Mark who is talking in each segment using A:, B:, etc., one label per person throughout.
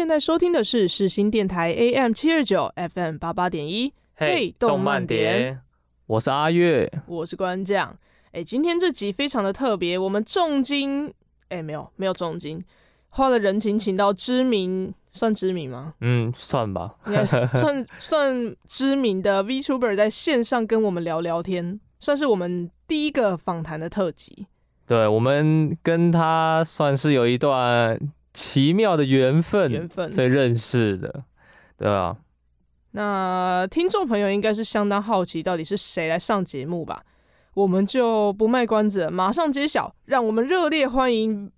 A: 现在收听的是世新电台 AM 七二九 FM 八八点一。
B: 嘿，动漫点，我是阿月，
A: 我是关将。哎，今天这集非常的特别，我们重金，哎，没有没有重金，花了人情请到知名，算知名吗？
B: 嗯，算吧，
A: 算算知名的 VTuber 在线上跟我们聊聊天，算是我们第一个访谈的特辑。
B: 对，我们跟他算是有一段奇妙的缘分，
A: 缘分，
B: 所以认识的，对吧？
A: 那听众朋友应该是相当好奇，到底是谁来上节目吧？我们就不卖关子了，马上揭晓，让我们热烈欢迎，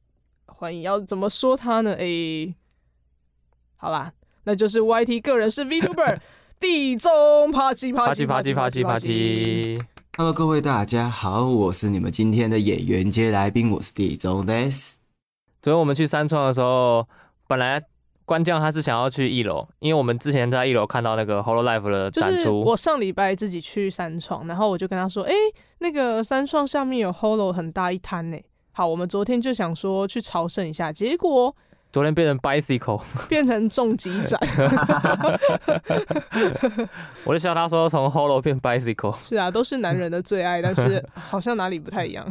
A: 欢迎要怎么说他呢？诶，好啦，那就是 YT 个人是 VTuber 地中啪叽啪叽啪叽啪叽啪叽。
C: Hello，各位大家好，我是你们今天的演员接来宾，我是地中 this。
B: 昨天我们去三创的时候，本来。关将他是想要去一楼，因为我们之前在一楼看到那个 Holo Life 的展出。
A: 就是我上礼拜自己去三创，然后我就跟他说：“哎、欸，那个三创下面有 Holo 很大一摊呢。”好，我们昨天就想说去朝圣一下，结果
B: 昨天变成 Bicycle，
A: 变成重机展。
B: 我就笑他说从 hollow 变 Bicycle。
A: 是啊，都是男人的最爱，但是好像哪里不太一样。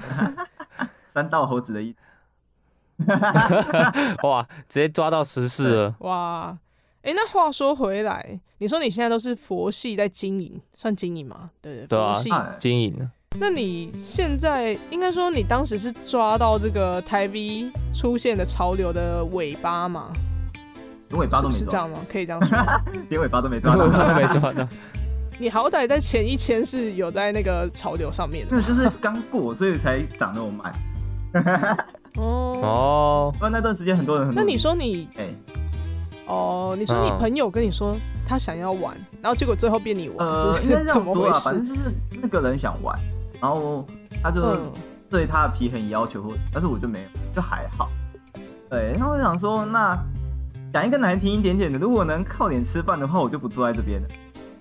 D: 三道猴子的意思。
B: 哇！直接抓到时事了。
A: 哇！哎、欸，那话说回来，你说你现在都是佛系在经营，算经营吗？对对，佛系
B: 经营。
A: 那你现在应该说，你当时是抓到这个台 V 出现的潮流的尾巴吗？
D: 连尾巴都没抓，
A: 是这样吗？可以这样说，
D: 连尾巴都没抓到，
B: 尾巴都没抓到。
A: 你好歹在前一千是有在那个潮流上面的，
D: 对就是刚过，所以才涨那么慢。
A: 哦
B: 哦，
D: 那那段时间很多人很多人。
A: 那你说你哎，欸、哦，你说你朋友跟你说他想要玩，嗯、然后结果最后变你玩，
D: 呃，
A: 是
D: 应该这样 说啊，反正就是那个人想玩，然后他就对他的皮很要求，或但是我就没有，就还好。对，那我想说，那讲一个难听一点点的，如果能靠脸吃饭的话，我就不坐在这边了。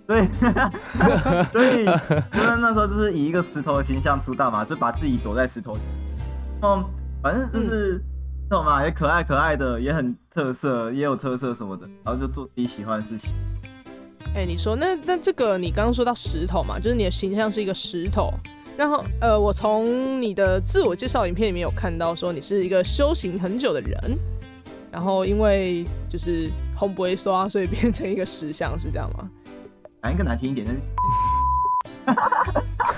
D: 对，所以就是那时候就是以一个石头的形象出道嘛，就把自己躲在石头里，嗯。反正就是，懂吗？也可爱可爱的，也很特色，也有特色什么的，然后就做自己喜欢的事情。
A: 哎、欸，你说那那这个，你刚刚说到石头嘛，就是你的形象是一个石头。然后呃，我从你的自我介绍影片里面有看到说你是一个修行很久的人，然后因为就是红不会刷，所以变成一个石像，是这样吗？
D: 讲一个难听一点的。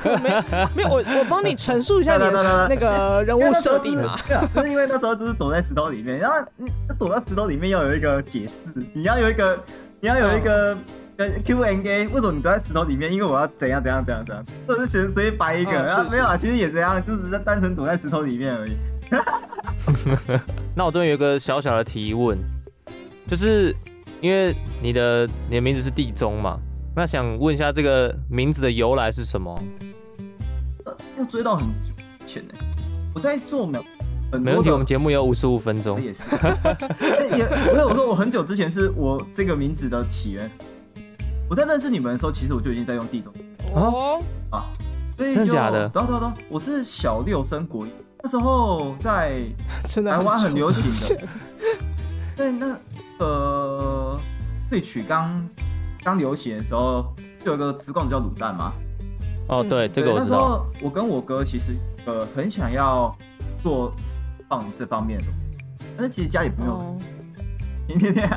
A: 没 没有，我我帮你陈述一下你的那个人物设定嘛。
D: 对啊，就是因为那时候就是躲在石头里面，然后你躲到石头里面要有一个解释，你要有一个你要有一个呃 Q&A，为什么你躲在石头里面？因为我要怎样怎样怎样怎样，或者是随随便掰一个，然后没有啊，其实也这样，就是在单纯躲在石头里面而已。
B: 那我这边有一个小小的提问，就是因为你的你的名字是地中嘛？那想问一下，这个名字的由来是什么？
D: 呃，要追到很久以前呢。我在做没有，
B: 没问题。我们节目有五十五分钟。
D: 也是，也不是我说，我很久之前是我这个名字的起源。我在认识你们的时候，其实我就已经在用地中。
A: 哦
D: 啊，所以
B: 真的假的？
D: 等等等，我是小六升国一，那时候在台湾很流行的。对，那呃，萃取刚。刚流行的时候，就有个直供叫卤蛋嘛。
B: 哦，对，这个我知道。那时候
D: 我跟我哥其实呃很想要做放这方面的，但是其实家里不用。天天天。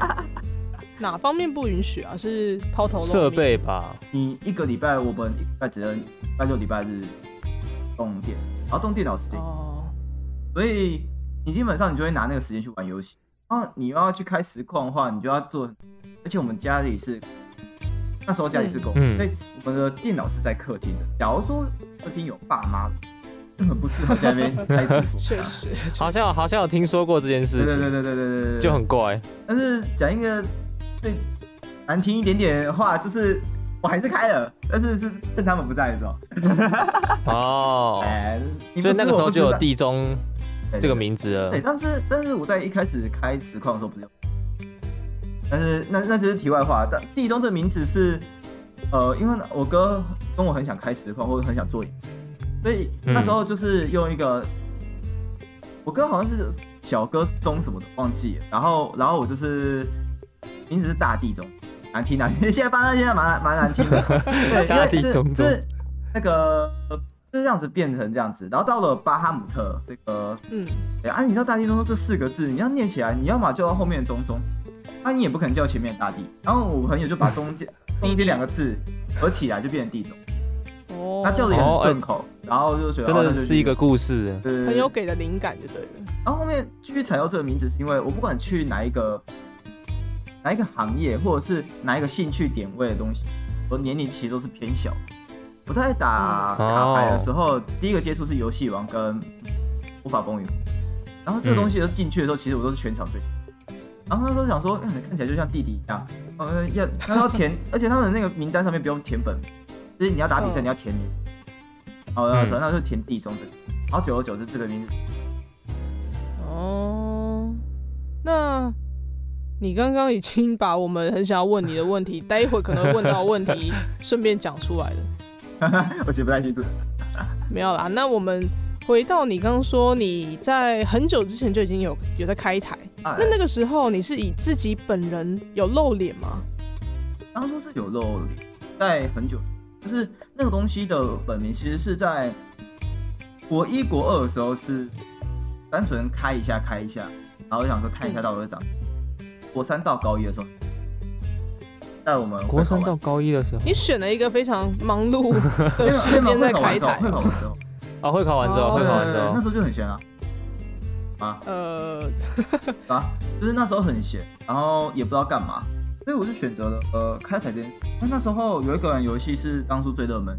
A: 哪方面不允许啊？是抛头露面？
B: 设备吧。
D: 你一个礼拜我们一个礼拜只能拜六礼拜日动电，然后动电脑时间。哦。所以你基本上你就会拿那个时间去玩游戏。啊，你又要去开实况的话，你就要做，而且我们家里是。那时候家里是公，所以我们的电脑是在客厅的。假如说客厅有爸妈，根本不适合在那边开直播。
A: 确实，
B: 好像好像有听说过这件事情。
D: 对对对对对对，
B: 就很怪。
D: 但是讲一个最难听一点点话，就是我还是开了，但是是趁他们不在的时候。
B: 哦，所以那个时候就有地中这个名字了。
D: 对，但是但是我在一开始开实况的时候不是有。但是那那只是题外话。但地中这个名词是，呃，因为我哥跟我很想开实况，或者很想做影，所以那时候就是用一个，我哥好像是小哥中什么的忘记了，然后然后我就是名字是大地中，难听难听，现在发现现在蛮蛮难听的，对，
B: 大地中
D: 就是那个。就是这样子变成这样子，然后到了巴哈姆特这个，
A: 嗯，
D: 哎啊，你知道大地中中这四个字，你要念起来，你要么就到后面的中中，那、啊、你也不可能叫前面的大地。然后我朋友就把中间 中间两个字合起来，就变成地中。
A: 哦，
D: 他叫的也很顺口，然后就觉得
B: 真的
D: 是
B: 一个故事。
D: 对对对
A: 很有给的灵感就对了。
D: 然后后面继续采用这个名字，是因为我不管去哪一个哪一个行业，或者是哪一个兴趣点位的东西，我年龄其实都是偏小。我在打卡牌的时候，
B: 哦、
D: 第一个接触是游戏王跟魔法风云，然后这个东西进去的时候，嗯、其实我都是全场最。然后那时候想说，嗯，看起来就像弟弟一样，呃，要他要填，而且他们那个名单上面不用填本，就是你要打比赛，你要填名。哦，然后那就填地中这个，然后久而久之这个名字。
A: 哦，那你刚刚已经把我们很想要问你的问题，待一会可能会问到的问题，顺便讲出来了。
D: 我记不太清楚，
A: 没有啦。那我们回到你刚刚说你在很久之前就已经有有在开台，
D: 哎、
A: 那那个时候你是以自己本人有露脸吗？
D: 当初是有露脸，在很久，就是那个东西的本名其实是在国一国二的时候是单纯开一下开一下，然后我想说看一下到底会长。国三到高一的时候。在我们
B: 国三到高一的时候，
A: 你选了一个非常忙碌的时间在开台。
B: 啊，会考完之后，会考完之后，
D: 那时候就很闲啊。啊，
A: 呃，
D: 啊，就是那时候很闲，然后也不知道干嘛，所以我是选择了呃开台这件。那那时候有一个游戏是当初最热门。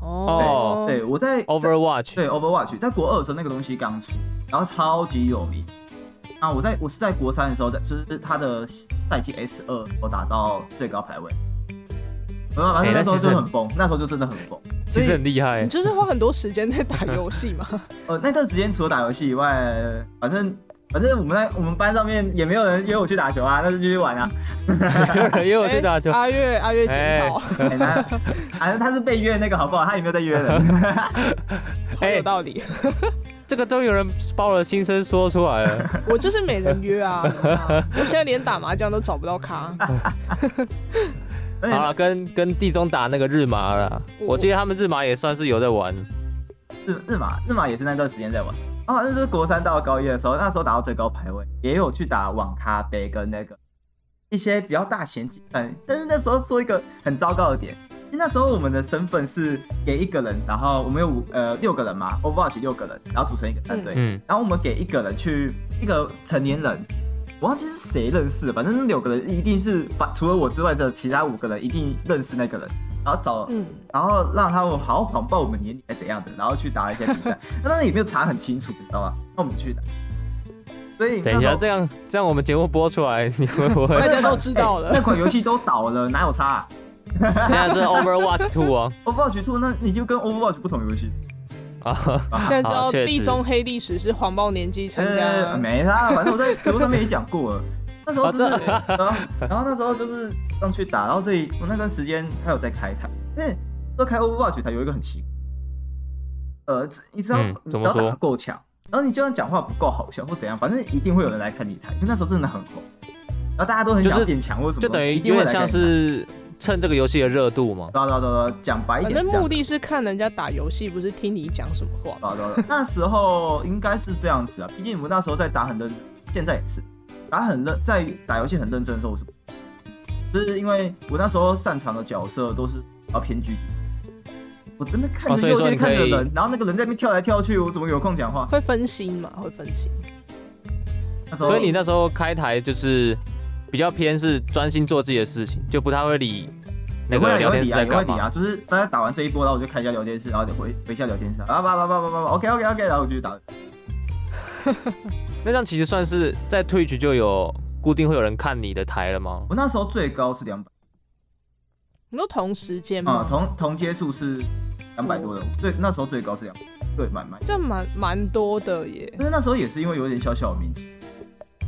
A: 哦，
D: 对，我在
B: Overwatch，
D: 对 Overwatch，在国二的时候那个东西刚出，然后超级有名。啊，我在我是在国三的时候，在就是他的赛季 S 二，我打到最高排位。反正那时候就很崩，那时候就真的很崩，
B: 其实很厉害。
A: 你就是花很多时间在打游戏嘛？
D: 呃，那段时间除了打游戏以外，反正反正我们在我们班上面也没有人约我去打球啊，那就继续玩啊。
B: 没有人约我去打球。
A: 阿月阿月检讨。
D: 反正他是被约那个好不好？他有没有在约人？
A: 好有道理。
B: 这个终于有人把我的心声说出来了。
A: 我就是没人约啊，我现在连打麻将都找不到咖。
B: 好了，跟跟地中打那个日麻了，我记得他们日麻也算是有在玩。
D: 日日麻日麻也是那段时间在玩。哦，那是国三到高一的时候，那时候打到最高排位，也有去打网咖杯跟那个一些比较大前几。嗯，但是那时候说一个很糟糕的点。那时候我们的身份是给一个人，然后我们有五呃六个人嘛，Overwatch 六个人，然后组成一个战队，嗯，然后我们给一个人去一个成年人，我忘记是谁认识的，反正那六个人一定是把除了我之外的其他五个人一定认识那个人，然后找，嗯，然后让他们好好谎报我们年龄还怎样的，然后去打一些比赛，那当然也没有查很清楚，你知道吗？那我们去打，所以
B: 等一下这样这样我们节目播出来，你会不会
A: 大家都知道了？
D: 那款游戏都倒了，哪有差啊？
B: 现在是 Overwatch Two 啊，
D: Overwatch Two，那你就跟 Overwatch 不同游戏
B: 啊。
A: 现在知道地中黑历史是黄暴年纪参加、
D: 欸，没啦，反正我在直播上面也讲过了。那时候真的，然后然后那时候就是上去打，然后所以我那段时间他有在开台，因为说开 Overwatch 台有一个很奇怪，呃，你知道，
B: 嗯、怎么说
D: 够强，然后你就算讲话不够好笑或怎样，反正一定会有人来看你台，因为那时候真的很红，然后大家都很想变强或什么，
B: 就等于有点像是。趁这个游戏的热度嘛，
D: 对对对对，讲白一点，
A: 反正目的是看人家打游戏，不是听你讲什么话。
D: 对对对，那时候应该是这样子啊，毕竟我们那时候在打很认真，现在也是打很认，在打游戏很认真的时候是，就是因为我那时候擅长的角色都是要偏狙击，我真的看着右边看着人，然后那个人在那边跳来跳去，我怎么有空讲话？
A: 会分心嘛？会分心。
B: 那时候，所以你那时候开台就是比较偏是专心做自己的事情，就不太会理那个聊天室在干嘛。
D: 啊，就是大家打完这一波，然后我就开一下聊天室，然后就回回一下聊天室，啊叭叭叭叭叭，OK OK OK，然后我就去打。
B: 那这样其实算是在 Twitch 就有固定会有人看你的台了吗？
D: 我那时候最高是两百。
A: 你说同时
D: 间吗？同同接数是两百多的，最那时候最高是两百，对，蛮蛮。
A: 这蛮蛮多的耶。
D: 但是那时候也是因为有点小小的名气，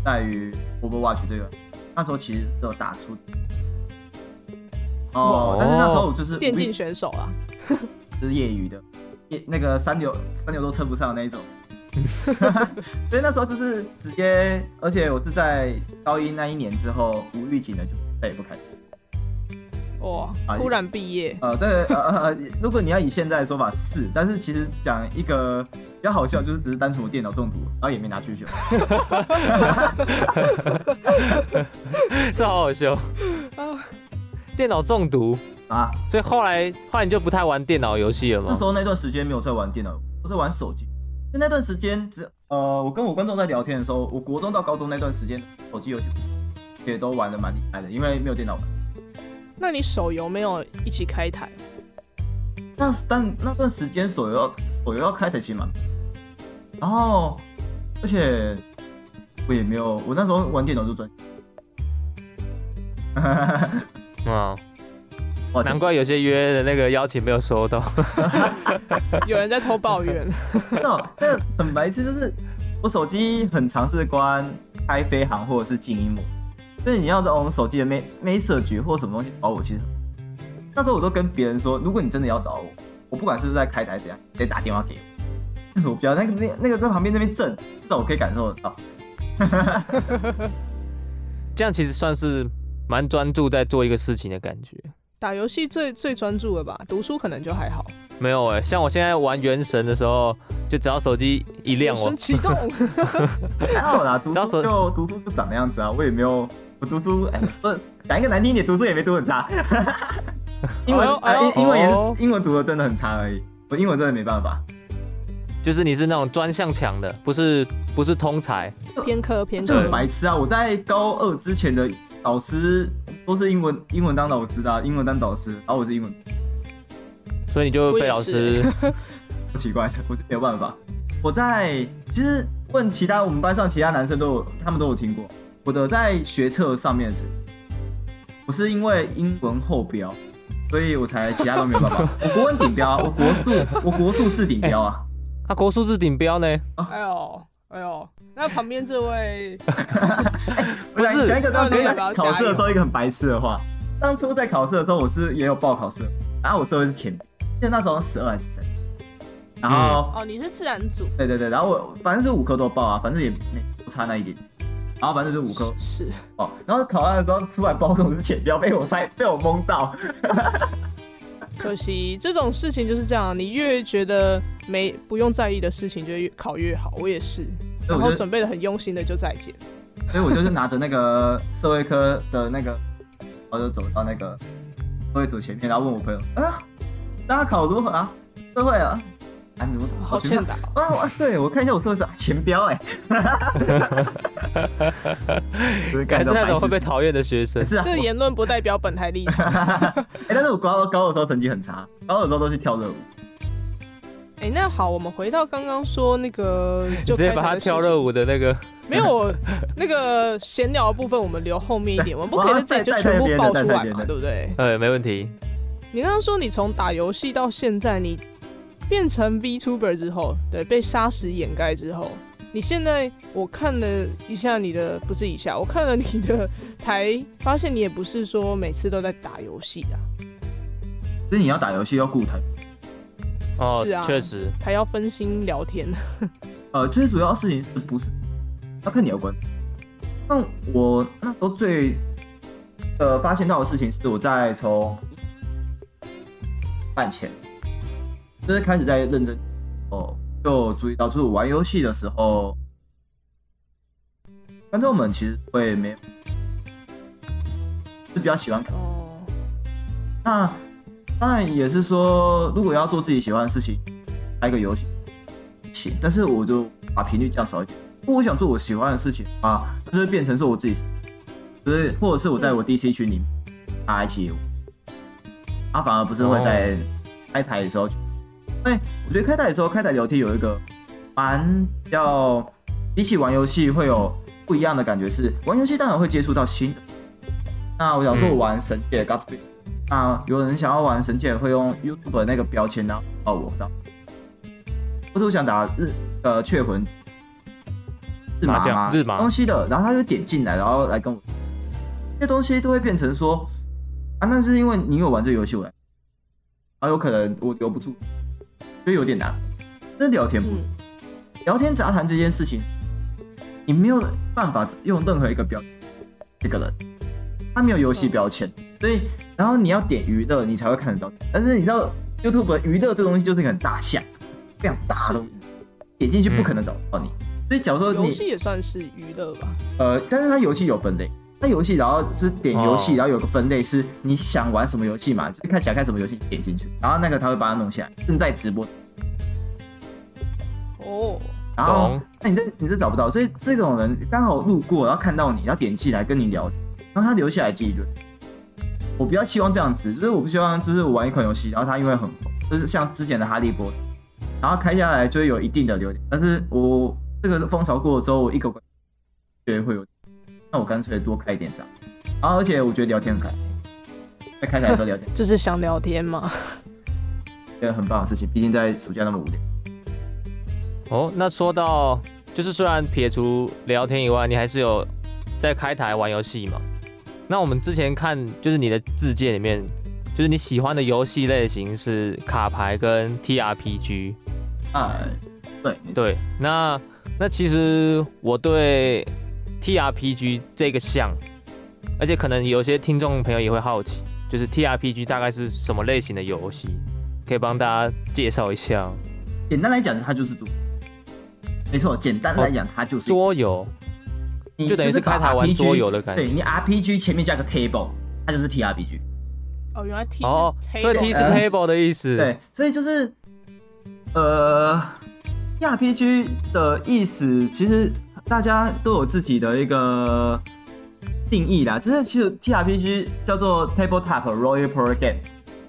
D: 在于 Overwatch 这个，那时候其实都有打出。哦。但是那时候我就是
A: 电竞选手啊，
D: 是业余的，业那个三流三流都称不上的那一种。所以那时候就是直接，而且我是在高一那一年之后无预警的就再也不开。
A: 哇！突然毕业。
D: 呃，对，呃，如果你要以现在的说法是，但是其实讲一个比较好笑，就是只是单纯我电脑中毒，然后也没拿去修。
B: 这好好笑。电脑中毒啊！所以后来后来你就不太玩电脑游戏了吗？
D: 那时候那段时间没有在玩电脑，我在玩手机。就那段时间只呃，我跟我观众在聊天的时候，我国中到高中那段时间，手机游戏也都玩得蛮厉害的，因为没有电脑玩。
A: 那你手游没有一起开台？
D: 那但那段时间手游要手游要开台其实蛮，然后而且我也没有，我那时候玩电脑就转。
B: 啊，难怪有些约的那个邀请没有收到，
A: 有人在偷抱怨。
D: 那那很白痴，就是我手机很尝试关开飞行或者是静音模。所以你要在我们手机的 message 或什么东西找我，其实那时候我都跟别人说，如果你真的要找我，我不管是不是在开台怎样，得打电话给我。但是我不要那个那那个在旁边那边震，至少我可以感受得到。
B: 这样其实算是蛮专注在做一个事情的感觉。
A: 打游戏最最专注了吧？读书可能就还好。
B: 没有哎、欸，像我现在玩原神的时候，就只要手机一亮我，我
A: 启动。
D: 还好啦，读书就读书就长那样子啊，我也没有。我读书，哎、欸，不讲一个难听一点，读书也没读很差。英文，哎、哦，英文也是，英文读的真的很差而已。我英文真的没办法。
B: 就是你是那种专项强的，不是不是通才，
A: 偏科偏科。
D: 就很白痴啊！我在高二之前的导师都是英文，英文当老师的、啊，英文当导师，然后我是英文，
B: 所以你就被老师。
D: 不 奇怪的，我是没有办法。我在其实问其他我们班上其他男生都有，他们都有听过。我的在学测上面，我是因为英文后标，所以我才其他都没有办法。我国文顶标，啊我国数，我国数是顶标啊。
B: 他国数是顶标呢？
A: 哎呦，哎呦，那旁边这位，
D: 不是讲一个当初在考试的时候一个很白痴的话。当初在考试的时候，我是也有报考试，然后我说的是前，记得那时候十二还是三。然后
A: 哦，你是自然组。
D: 对对对，然后我反正是五科都报啊，反正也没不差那一点。然后反正就是五科
A: 是
D: 哦，然后考完的时候出来包总是前标，被我猜被我蒙到。
A: 可惜这种事情就是这样，你越觉得没不用在意的事情，就越考越好。我也是，然后准备的很用心的就再见。
D: 所以我就是拿着那个社会科的那个，我就走到那个社会组前面，然后问我朋友：“啊，大家考如何啊？社会啊？”啊，
A: 好欠打
D: 啊！对，我看一下我说的是前标哎，
B: 感觉那种会被讨厌的学生。
D: 是啊，
A: 这个言论不代表本台立场。
D: 哎，但是我高高的时候成绩很差，高的时候都去跳热舞。
A: 哎，那好，我们回到刚刚说那个，就
B: 直接把他跳热舞的那个，
A: 没有那个闲聊的部分，我们留后面一点，我们不可以在这里就全部爆出来嘛，对不对？
B: 哎，没问题。
A: 你刚刚说你从打游戏到现在，你。变成 VTuber 之后，对，被杀时掩盖之后，你现在我看了一下你的，不是一下，我看了你的台，发现你也不是说每次都在打游戏啊。
D: 所以你要打游戏要顾台。
B: 哦，
A: 是啊，
B: 确实，
A: 还要分心聊天。
D: 呃，最主要的事情是不是要看你要关。那我那时候最呃发现到的事情是我在从半前。就是开始在认真哦，就注意到，就是玩游戏的时候，观众们其实会没有，是比较喜欢看。哦。那当然也是说，如果要做自己喜欢的事情，开一个游戏，行。但是我就把频率降少一点。如果我想做我喜欢的事情啊，就会变成是我自己就是或者是我在我 DC 群里面大家一起，他反而不是会在开台的时候，因为我觉得开台的时候开台聊天有一个蛮比较比起玩游戏会有不一样的感觉，是玩游戏当然会接触到新的。那我想说，我玩神界那有人想要玩神界，会用 YouTube 的那个标签呢，哦，我知道，或是我想打日呃雀魂。日麻吗？日麻东西的，然后他就点进来，然后来跟我，这些东西都会变成说，啊，那是因为你有玩这个游戏，我来，啊，有可能我留不住，所以有点难。真的聊天不，聊天杂谈这件事情，你没有办法用任何一个标，这个人，他没有游戏标签，所以，然后你要点娱乐，你才会看得到。但是你知道，YouTube 娱乐这东西就是一个很大项，非常大的东西，点进去不可能找到你。所以，假如说你游
A: 戏也算是娱乐吧。
D: 呃，但是它游戏有分类，它游戏然后是点游戏，然后有个分类是你想玩什么游戏嘛，就看想看什么游戏点进去，然后那个他会把它弄起来，正在直播。
A: 哦。
D: 然后，那你这你这找不到，所以这种人刚好路过，然后看到你，然后点进来跟你聊天，然后他留下来记忆就。我比较希望这样子，就是我不希望就是我玩一款游戏，然后他因为很红，就是像之前的哈利波特，然后开下来就会有一定的流量，但是我。这个风潮过了之后，我一个觉得会有，那我干脆多开一点帐，然后而且我觉得聊天很开心，在开台的时候聊天，
A: 就是想聊天嘛，
D: 一个很棒的事情。毕竟在暑假那么无聊。
B: 哦，那说到就是虽然撇除聊天以外，你还是有在开台玩游戏嘛？那我们之前看就是你的自介里面，就是你喜欢的游戏类型是卡牌跟 TRPG。
D: 哎，对
B: 对，那。那其实我对 T R P G 这个项，而且可能有些听众朋友也会好奇，就是 T R P G 大概是什么类型的游戏，可以帮大家介绍一下。
D: 简单来讲，它就是赌，没错，简单来讲，它就是
B: 桌游，就等于是开台玩桌游的感觉。
D: 对，你 R P G 前面加个 table，它就是 T R P G。
A: 哦，原来 T
B: 哦，所以 T 是 table 的意思。
D: 对，所以就是呃。TRPG 的意思其实大家都有自己的一个定义啦。就是其实 TRPG 叫做 Tabletop Role Play Game，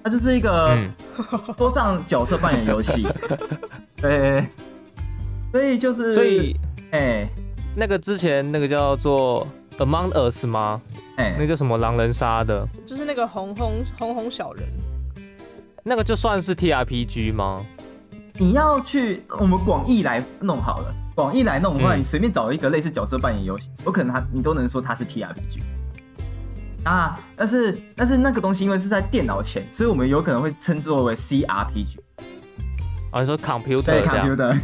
D: 它就是一个桌上角色扮演游戏。对，所以就是
B: 所以哎、
D: 欸，
B: 那个之前那个叫做 Among Us 吗？哎、欸，那个叫什么狼人杀的？
A: 就是那个红红红红小人，
B: 那个就算是 TRPG 吗？
D: 你要去我们广义来弄好了，广义来弄的话，你随便找一个类似角色扮演游戏，有可能它你都能说它是 TRPG 啊。但是但是那个东西因为是在电脑前，所以我们有可能会称作为 CRPG。
B: 啊，你说 computer
D: 对 computer。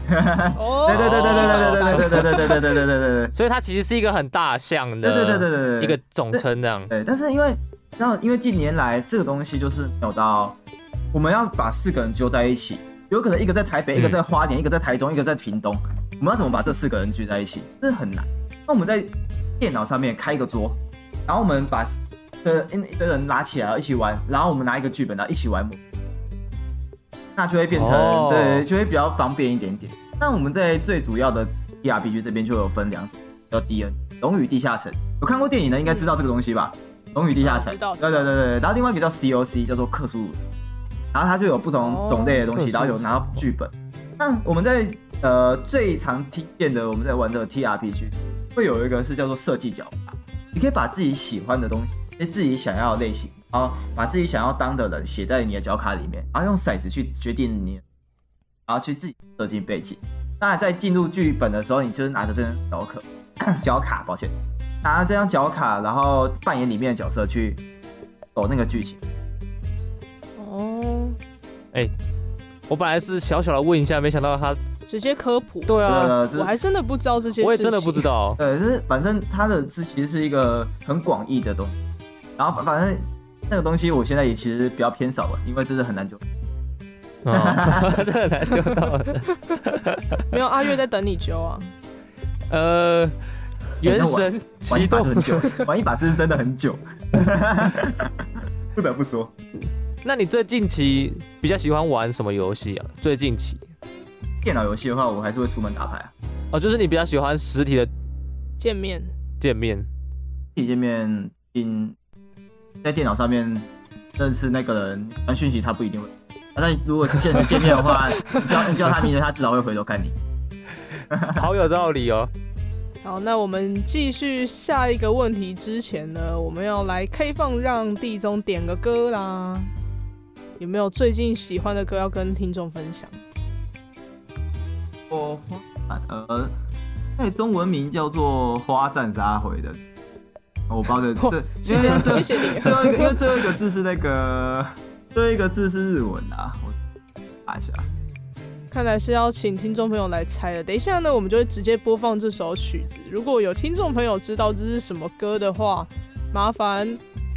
D: 哦，对对对对对对对对对对对对对对对对。
B: 所以它其实是一个很大项的，
D: 对对对对对，
B: 一个总称这样。
D: 对，但是因为然后因为近年来这个东西就是没有到，我们要把四个人揪在一起。有可能一个在台北，一个在花莲，一个在台中，一个在屏东。我们要怎么把这四个人聚在一起？这很难。那我们在电脑上面开一个桌，然后我们把的一个人拉起来一起玩，然后我们拿一个剧本，然后一起玩，那就会变成、oh. 对，就会比较方便一点点。那我们在最主要的 D R P G 这边就有分两种，叫 DN，龙与地下城。有看过电影的应该知道这个东西吧？龙与地下城，对对对对。然后另外一个叫 COC，叫做克苏鲁。然后它就有不同种类的东西，oh, 然后有拿到剧本。那我们在呃最常听见的，我们在玩这个 TRPG，会有一个是叫做设计脚卡。你可以把自己喜欢的东西，自己想要的类型，然后把自己想要当的人写在你的脚卡里面，然后用骰子去决定你，然后去自己设计背景。那在进入剧本的时候，你就是拿着这张脚卡，脚卡，抱歉，拿着这张脚卡，然后扮演里面的角色去走那个剧情。
A: 哦，
B: 哎、欸，我本来是小小的问一下，没想到他
A: 直接科普。
B: 对啊，
A: 我还真的不知道这些事情。
B: 我也真的不知道。
D: 对，就是反正他的这其实是一个很广义的东西，然后反正那个东西我现在也其实比较偏少了，因为真的很难救。
B: 哦，真的难救到了。
A: 没有阿月在等你救啊。
B: 呃，原神启动
D: 很久，玩一把是真的很久。不得不说，
B: 那你最近期比较喜欢玩什么游戏啊？最近期
D: 电脑游戏的话，我还是会出门打牌啊。
B: 哦，就是你比较喜欢实体的
A: 见面，
B: 见面。
D: 体见面，因在电脑上面认识那个人传讯息，他不一定会。但如果是现实见面的话，你叫你叫他名字，他至少会回头看你。
B: 好有道理哦。
A: 好，那我们继续下一个问题之前呢，我们要来开放让地中点个歌啦。有没有最近喜欢的歌要跟听众分享？
D: 哦，呃，那中文名叫做《花赞沙回》的，我包的这，谢谢 谢谢你。最后一个，因为最后一个字是那个，最后一个字是日文啊，我查一下。
A: 看来是要请听众朋友来猜了。等一下呢，我们就会直接播放这首曲子。如果有听众朋友知道这是什么歌的话，麻烦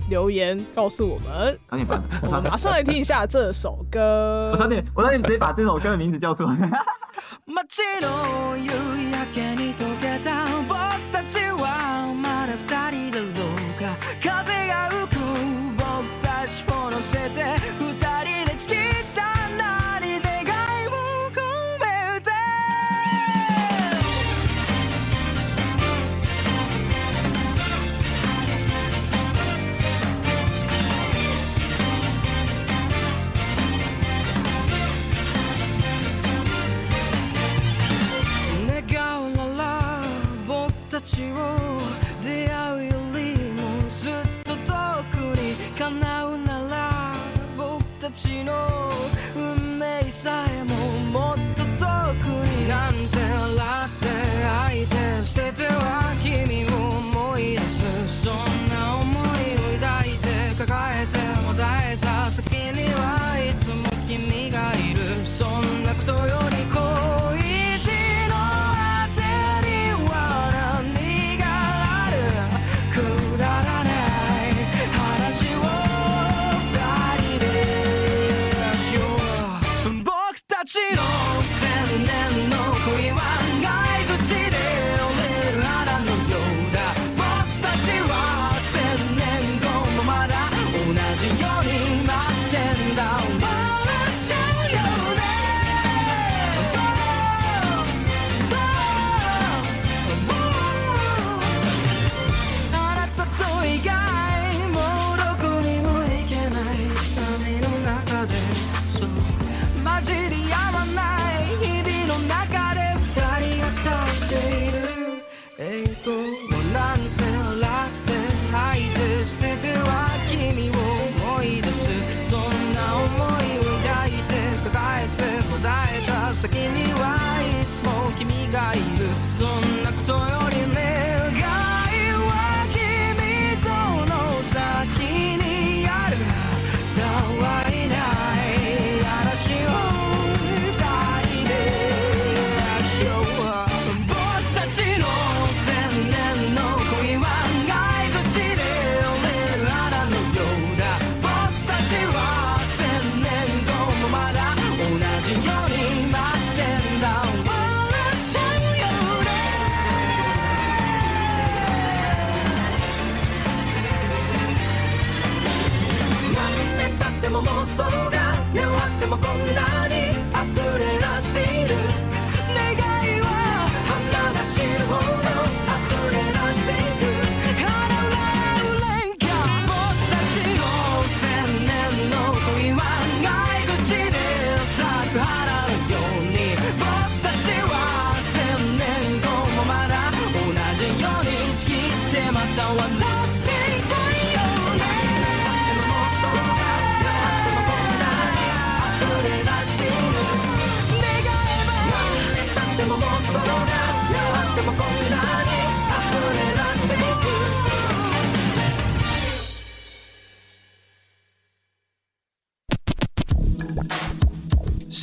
A: 留言告诉我们。
D: 赶紧吧，
A: 我们马上来听一下这首歌。
D: 我差点，我差点直接把这首歌的名字叫出来。
E: 変えても大体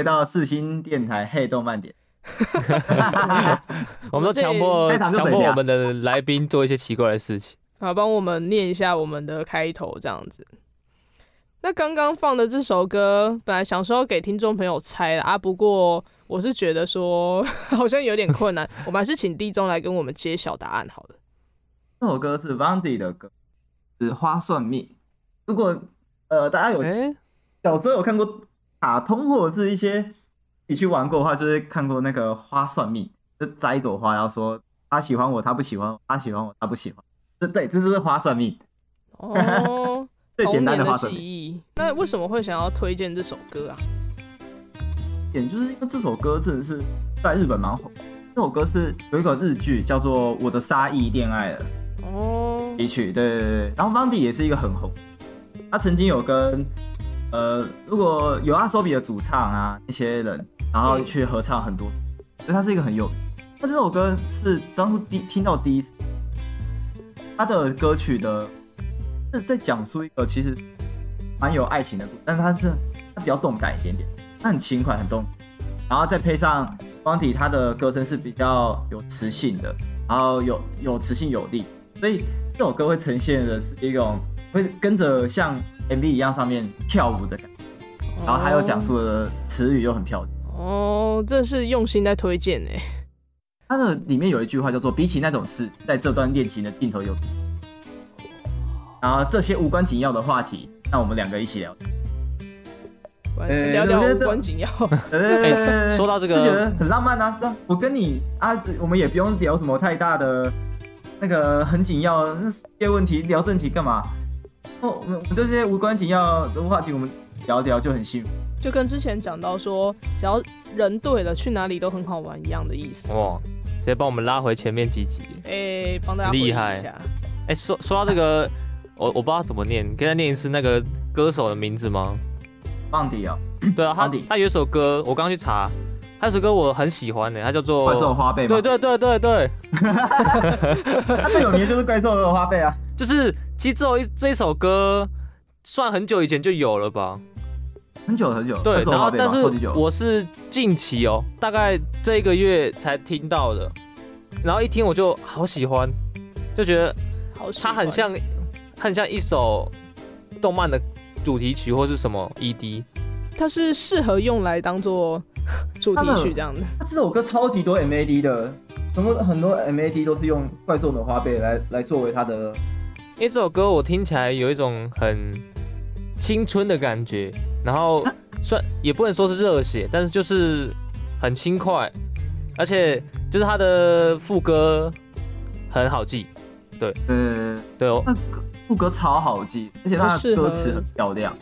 D: 回到四星电台嘿动漫点。
B: 我们都强迫强迫我们的来宾做一些奇怪的事情。
A: 好，帮我们念一下我们的开头，这样子。那刚刚放的这首歌，本来想说要给听众朋友猜的啊，不过我是觉得说 好像有点困难，我们还是请地中来跟我们揭晓答案好了。
D: 这首歌是 Vandy 的歌，是花算命。如果呃大家有
B: 哎，
D: 小时候有看过卡通或者是一些你去玩过的话，就是看过那个花算命，就摘一朵花，然后说他喜欢我，他不喜欢我，他喜欢我，他不喜欢。这对，这就是花算命。
A: 哦，
D: 最
A: 简单的
D: 花算命。
A: 忆。那为什么会想要推荐这首歌啊？
D: 点就是因为这首歌真的是在日本蛮红。这首歌是有一个日剧叫做《我的沙溢恋爱了》
A: 哦，
D: 一曲，对对对。然后 Vandy 也是一个很红，他曾经有跟呃，如果有阿 Sobi 的主唱啊那些人，然后去合唱很多，所以他是一个很有名。那这首歌是当初第听到第一次，他的歌曲的是在讲述一个其实蛮有爱情的但是他是他比较动感一点点，他很轻快很动，然后再配上 Vandy 他的歌声是比较有磁性的，然后有有磁性有力，所以这首歌会呈现的是一种会跟着像 MV 一样上面跳舞的感觉，然后他又讲述的词语又很漂亮。
A: 哦，这是用心在推荐哎。
D: 它的里面有一句话叫做“比起那种事，在这段恋情的尽头有”，然后这些无关紧要的话题，那我们两个一起聊。欸
A: 聊聊
D: 无
A: 关紧要。
D: 哎
B: 说到这
D: 个觉得很浪漫啊！我跟你啊，我们也不用聊什么太大的那个很紧要那世界问题，聊正题干嘛？哦，我们这些无关紧要的话题，我们聊聊就很幸福。
A: 就跟之前讲到说，只要人对了，去哪里都很好玩一样的意思。
B: 哇，直接帮我们拉回前面几集。
A: 哎、帮大家回忆
B: 厉害
A: 一下。
B: 哎，说说到这个，我我不知道怎么念，可以再念一次那个歌手的名字吗？
D: 邦迪哦，
B: 对啊，他他有一首歌，我刚刚去查，他有首歌我很喜欢的，它叫做
D: 怪兽花呗嘛。
B: 对对对对对，
D: 他 最有名就是怪兽的花呗啊。
B: 就是其实这首一这一首歌算很久以前就有了吧？
D: 很久很久。对，
B: 然后但是我是近期哦，大概这一个月才听到的，然后一听我就好喜欢，就觉得
A: 好，
B: 它很像很像一首动漫的主题曲或是什么 E ED。
A: 它是适合用来当做 主题曲这样的。
D: 他这首歌超级多 MAD 的，很多很多 MAD 都是用怪兽的花呗来来作为他的。
B: 因为这首歌我听起来有一种很青春的感觉，然后算也不能说是热血，但是就是很轻快，而且就是他的副歌很好
D: 记，
B: 对，嗯，
D: 对哦，副歌超好记，而且他的歌词很漂亮。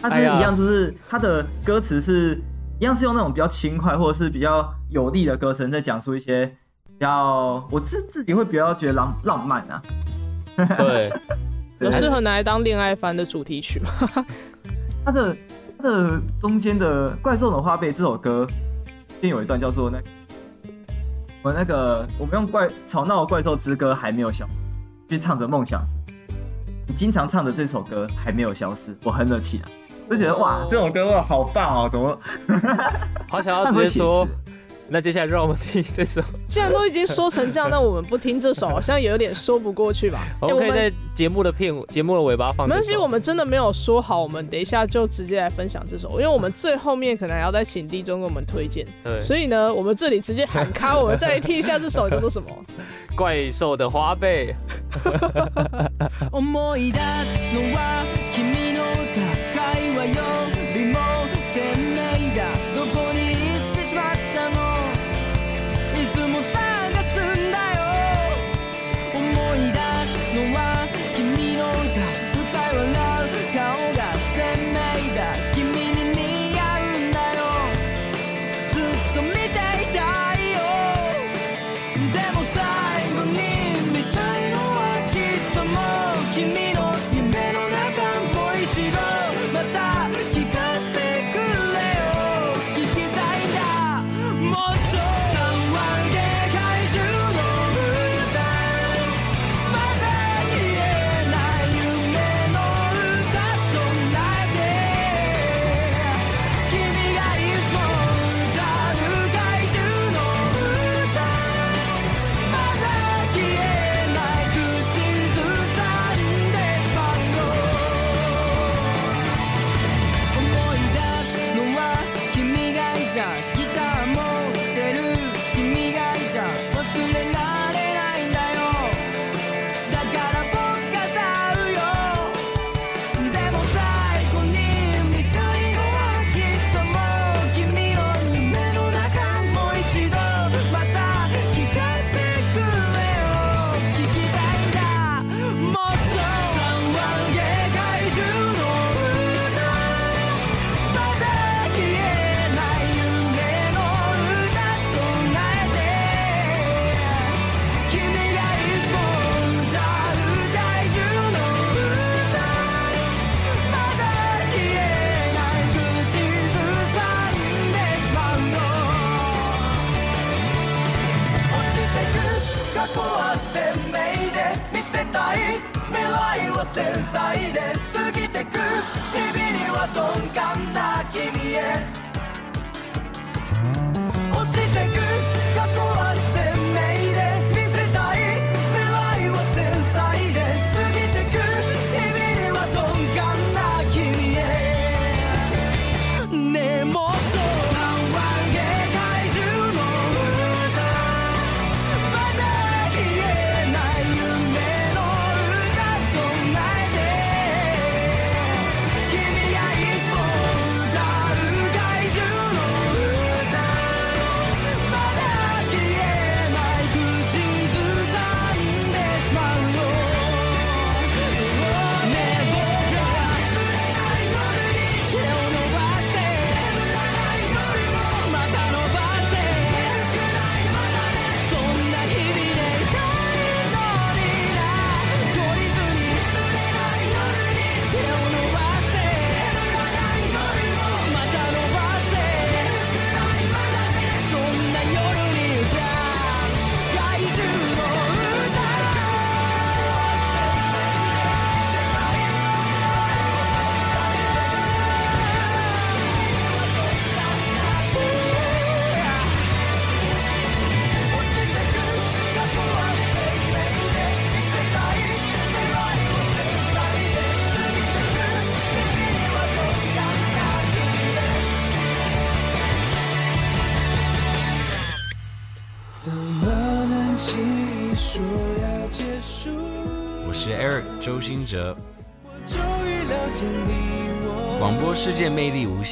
D: 他就是
B: 哎呀
D: 一样，就是他的歌词是一样是用那种比较轻快或者是比较有力的歌声，在讲述一些比较我自自己会比较觉得浪浪漫啊。
B: 对，
A: 有适合拿来当恋爱番的主题曲吗？
D: 他的它的中间的《怪兽的花呗》这首歌，边有一段叫做那我那个我们用怪吵闹的怪兽之歌还没有消，去唱着梦想。你经常唱的这首歌还没有消失，我哼了起来，就觉得哇，这种歌哇好棒哦，怎么？
B: 好想要直接说，那接下来让我们听这首，
A: 既然都已经说成这样，那我们不听这首，好像也有点说不过去吧？
B: 我们可以在节目的片节目的尾巴放。
A: 没关系，我们真的没有说好，我们等一下就直接来分享这首，因为我们最后面可能还要再请地中给我们推荐。
B: 对，
A: 所以呢，我们这里直接喊卡，我们再来听一下这首叫做什么？
B: 怪兽的花
E: 呗。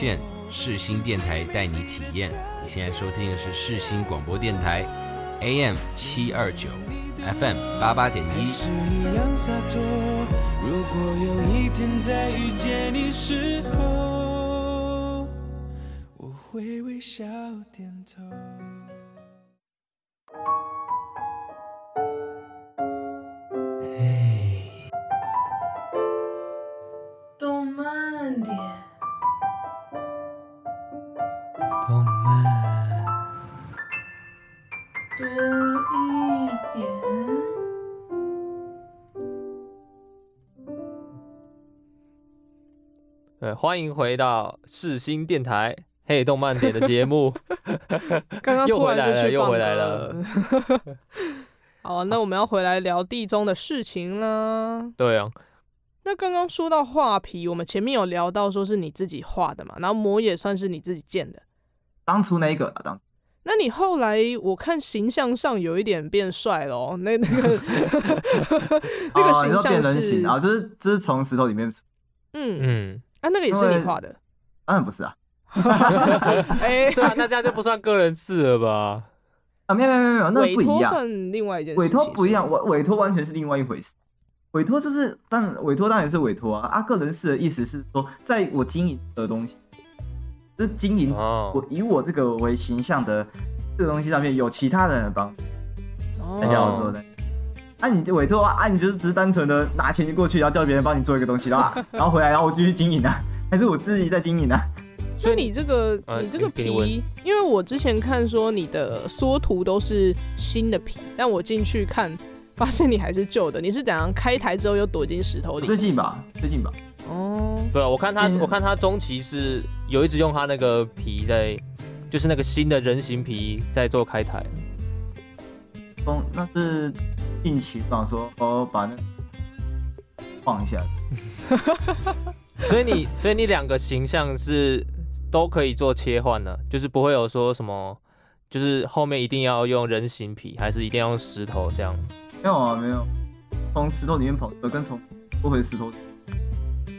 E: 魅力无限，世新电台带你体验。你现在收听的是世新广播电台，AM 七二九，FM 八八点一。
F: 还是一样洒脱。如果有一天再遇见你时候，我会微笑
G: 点头。
B: 呃，欢迎回到世新电台嘿动漫点的节目。
A: 刚刚突然就去
B: 又回来了，又回来了。
A: 好啊，那我们要回来聊地中的事情啦。
B: 对啊，
A: 那刚刚说到画皮，我们前面有聊到说是你自己画的嘛，然后模也算是你自己建的。
D: 当初那一个啊，当初
A: 那你后来我看形象上有一点变帅了哦，那那个 那
D: 个
A: 形象是
D: 然后就是就是从石头里面，
A: 嗯
B: 嗯，
A: 啊，那个也是你画的，
D: 当然不是啊，
A: 哎，
B: 对啊，那这样就不算个人事了吧？
D: 啊没有没有没有，那不一样，
A: 算另外一件事
D: 委，托不一
A: 样，
D: 委委托完全是另外一回事。委托就是，当然委托当然是委托啊。啊，个人事的意思是说，在我经营的东西，就是经营
B: 哦
D: 我以我这个为形象的这个东西上面有其他人的帮助，
A: 哦
D: 才叫我做的。啊，你就委托啊，啊，你就是只是单纯的拿钱就过去，然后叫别人帮你做一个东西，然后 然后回来，然后我继续经营啊，还是我自己在经营啊？
A: 所以你这个
B: 呃
A: 你
B: 这个
A: 皮，因为我之前看说你的缩图都是新的皮，但我进去看发现你还是旧的，你是怎样开台之后又躲进石头里？
D: 最近吧，最近吧。
A: 哦，
B: 对啊，我看他，
D: 嗯
B: 我看他中期是有一直用他那个皮在，就是那个新的人形皮在做开台。
D: 哦，那是近期吧，说哦，把那放一下。
B: 所以你，所以你两个形象是都可以做切换的，就是不会有说什么，就是后面一定要用人形皮，还是一定要用石头这样？
D: 没有啊，没有，从石头里面跑出来，跟从不回石头。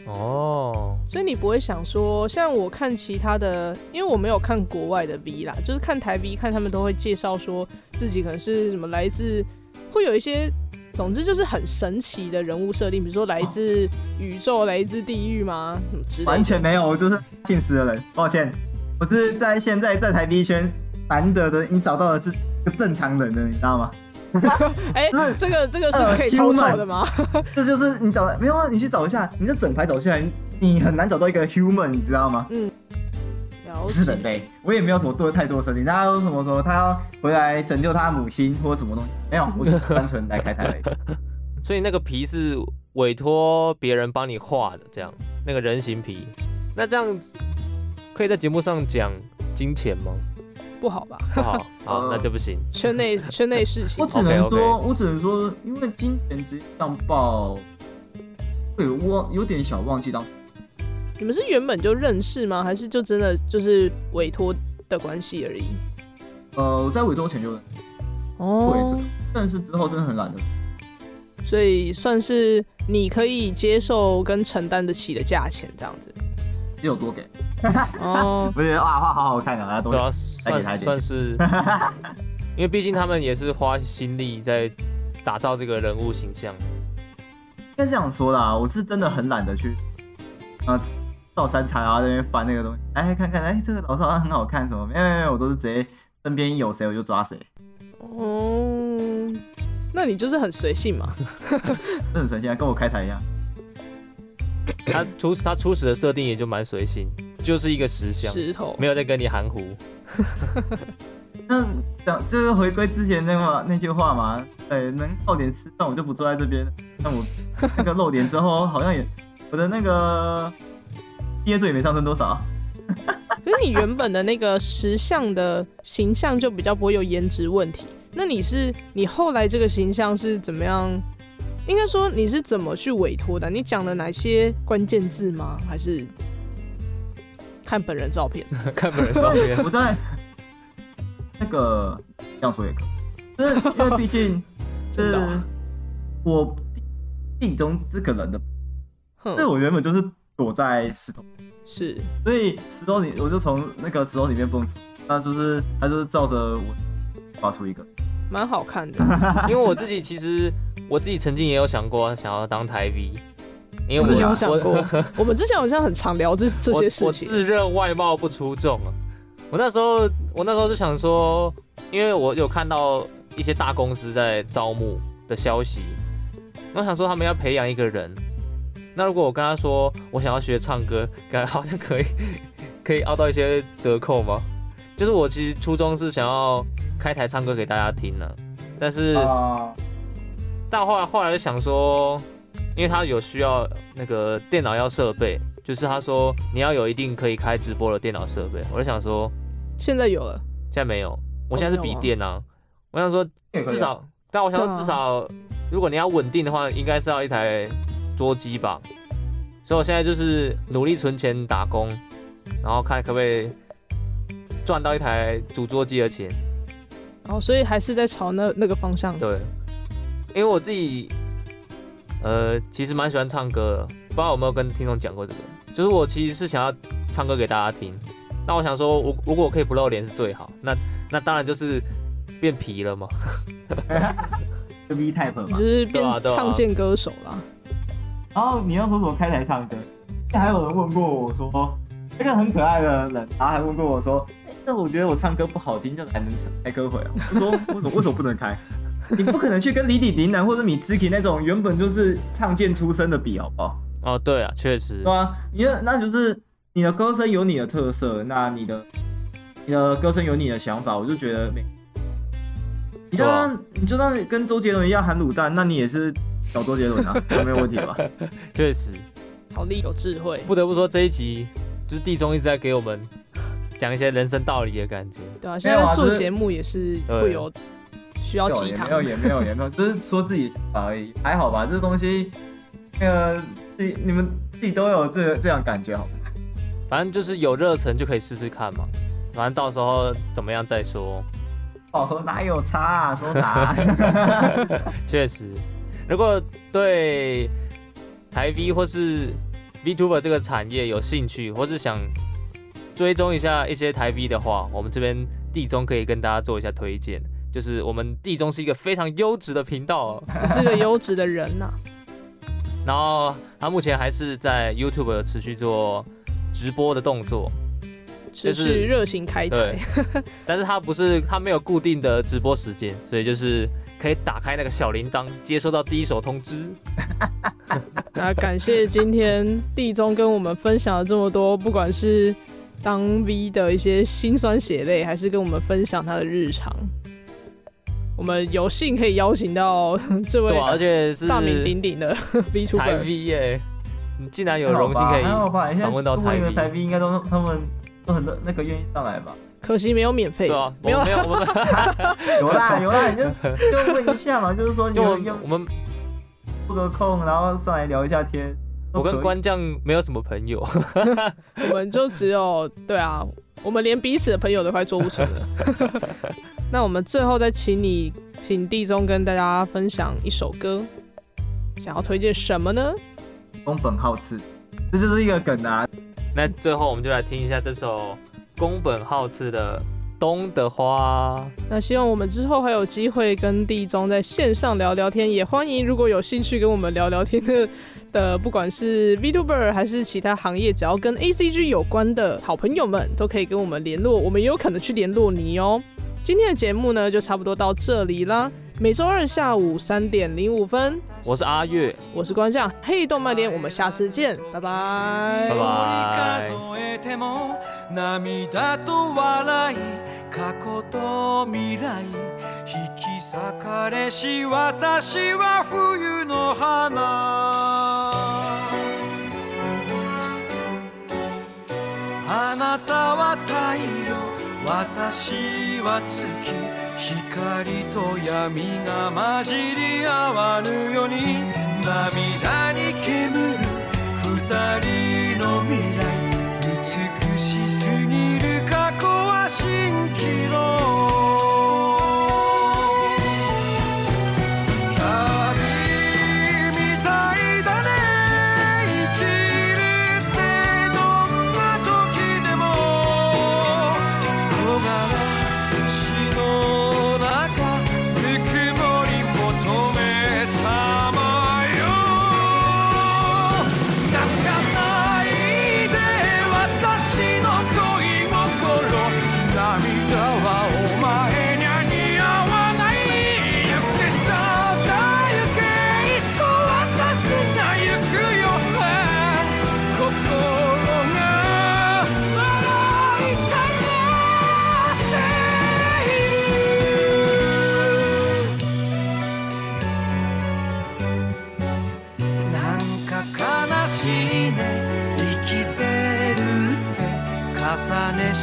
B: 哦，
A: 所以你不会想说，像我看其他的，因为我没有看国外的 V 啦，就是看台 V，看他们都会介绍说自己可能是什么来自，会有一些，总之就是很神奇的人物设定，比如说来自宇宙、来自地狱吗？什么之类的。
D: 完全没有，我就是信死的人。抱歉，我是在现在在台 V 圈难得的，你找到的是个正常人的，你知道吗？
A: 哎、
D: 是
A: 这个这个是可以偷笑的吗？
D: 这就是你找的没有啊？你去找一下，你这整排走下来，你很难找到一个 human，你知道
A: 吗？
D: 嗯是人类，我也没有什么做太多的设定。大家都什么说他要回来拯救他母亲或者什么东西？没有，我就单纯来开台而已。
B: 所以那个皮是委托别人帮你画的，这样那个人形皮。那这样子可以在节目上讲金钱吗？
A: 不好吧？
B: 不好，好，那就不行。
A: 圈内圈内事情，
D: 我只能说，我只能说，因为金钱直接上报，对，我有点小忘记当。
A: 你们是原本就认识吗？还是就真的就是委托的关系而已？
D: 呃，在委托前就认识。
A: 哦。
D: 认识之后真的很懒得。
A: 所以算是你可以接受跟承担得起的价钱，这样子。
D: 只有多给。
A: 哦。
D: 我觉得哇，画好好看啊，大家都
B: 要算算是，因为毕竟他们也是花心力在打造这个人物形象。
D: 应该这样说啦，我是真的很懒得去啊。照三餐啊，在那边翻那个东西，哎，看看，哎，这个老师好像很好看，什么？没有没有，我都是直接身边有谁我就抓谁。
A: 哦，那你就是很随性嘛？
D: 这很随性啊，跟我开台一样。
B: 他初他初始的设定也就蛮随性，就是一个石像，
A: 石头，
B: 没有在跟你含糊。
D: 那讲就是回归之前那话那句话嘛，哎，能靠点吃饭我就不坐在这边。那我那个露脸之后，好像也我的那个。毕业作也没上升多少？
A: 可是你原本的那个石像的形象就比较不会有颜值问题。那你是你后来这个形象是怎么样？应该说你是怎么去委托的？你讲了哪些关键字吗？还是看本人照片？
B: 看本人照片。
D: 我在那个这样说也可以，就是因为毕竟 是我地中这个人的，所以我原本就是。躲在石头，
A: 是，
D: 所以石头里我就从那个石头里面蹦出，那就是他就是照着我发出一个，
A: 蛮好看的。
B: 因为我自己其实我自己曾经也有想过想要当台 V，因为我
A: 有想过，我，我们之前好像很常聊这这些事情。
B: 我自认外貌不出众啊，我那时候我那时候就想说，因为我有看到一些大公司在招募的消息，我想说他们要培养一个人。那如果我跟他说我想要学唱歌，感觉好像可以 可以凹到一些折扣吗？就是我其实初衷是想要开台唱歌给大家听呢、啊，但是，但后来后来就想说，因为他有需要那个电脑要设备，就是他说你要有一定可以开直播的电脑设备，我就想说，
A: 现在有了，
B: 现在没有，我现在是笔电啊，我想说至少，但我想说至少如果你要稳定的话，应该是要一台。桌机吧，所以我现在就是努力存钱打工，然后看可不可以赚到一台主桌机的钱。
A: 哦，所以还是在朝那那个方向。
B: 对，因为我自己，呃，其实蛮喜欢唱歌的，不知道有没有跟听众讲过这个，就是我其实是想要唱歌给大家听。那我想说，我如果我可以不露脸是最好，那那当然就是变皮了嘛，
D: 就 V type 嘛，
A: 就是变唱见歌手啦。
D: 然后你要说什么开台唱歌，还有人问过我说，这个很可爱的人，然后还问过我说，哎，那我觉得我唱歌不好听，这样还能开歌会啊？我说为什么为什么不能开？你不可能去跟李李林南或者米兹奇那种原本就是唱见出身的比，好不好？
B: 哦，对啊，确实。
D: 对啊，因为那就是你的歌声有你的特色，那你的你的歌声有你的想法，我就觉得没。你就算你就算跟周杰伦一样喊卤蛋，那你也是。小周杰伦啊，有没有问题吧？
B: 确实，
A: 好厉有智慧。
B: 不得不说，这一集就是地中一直在给我们讲一些人生道理的感觉。
A: 对啊，现在做节目也是会有需要鸡汤。
D: 没有，也没有，也没有，只是说自己而已，还好吧。这东西，那个自己你们自己都有这这样感觉，好吗？
B: 反正就是有热忱就可以试试看嘛。反正到时候怎么样再说。
D: 哦，和哪有差啊？说啥？
B: 确实。如果对台 V 或是 VTuber 这个产业有兴趣，或是想追踪一下一些台 V 的话，我们这边地中可以跟大家做一下推荐。就是我们地中是一个非常优质的频道，
A: 是个优质的人呐、啊。
B: 然后他目前还是在 YouTube 持续做直播的动作，
A: 持续热情开台。
B: 对，但是他不是他没有固定的直播时间，所以就是。可以打开那个小铃铛，接收到第一手通知。
A: 那感谢今天地中跟我们分享了这么多，不管是当 V 的一些辛酸血泪，还是跟我们分享他的日常。我们有幸可以邀请到 这位，
B: 而且是
A: 大名鼎鼎的 V 出
B: 台 V 耶，你竟然有荣幸可以访问到台 V，
D: 台 V 应该都他们都很多那个愿意上来吧？
A: 可惜没有免费，
B: 对啊，
A: 没有
B: 没有，我们
D: 有啦有啦，你就就问一下嘛，就是说
B: 就我们
D: 拨个空，然后上来聊一下天。
B: 我跟官将没有什么朋友，
A: 我们就只有对啊，我们连彼此的朋友都快做不成了。那我们最后再请你，请地中跟大家分享一首歌，想要推荐什么呢？
D: 宫本浩次，这就是一个梗啊。
B: 那最后我们就来听一下这首宫本浩次的《东的花》。
A: 那希望我们之后还有机会跟地中在线上聊聊天，也欢迎如果有兴趣跟我们聊聊天的。的不管是 VTuber 还是其他行业，只要跟 ACG 有关的好朋友们，都可以跟我们联络，我们也有可能去联络你哦。今天的节目呢，就差不多到这里啦。每周二下午三点零五分，
B: 我是阿月，
A: 我是关将，嘿动漫店，我们下次见，拜拜，
B: 拜
H: 拜。光と闇が混じり合わぬように涙に煙る二人の未来美しすぎる過去は蜃気楼。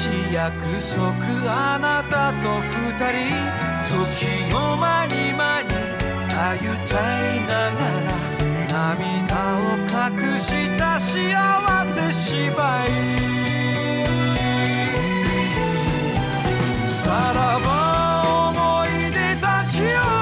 H: 约束あなたと二人时の间に间にたゆたいながら涙を隠した幸せ芝居さらば思い出たちを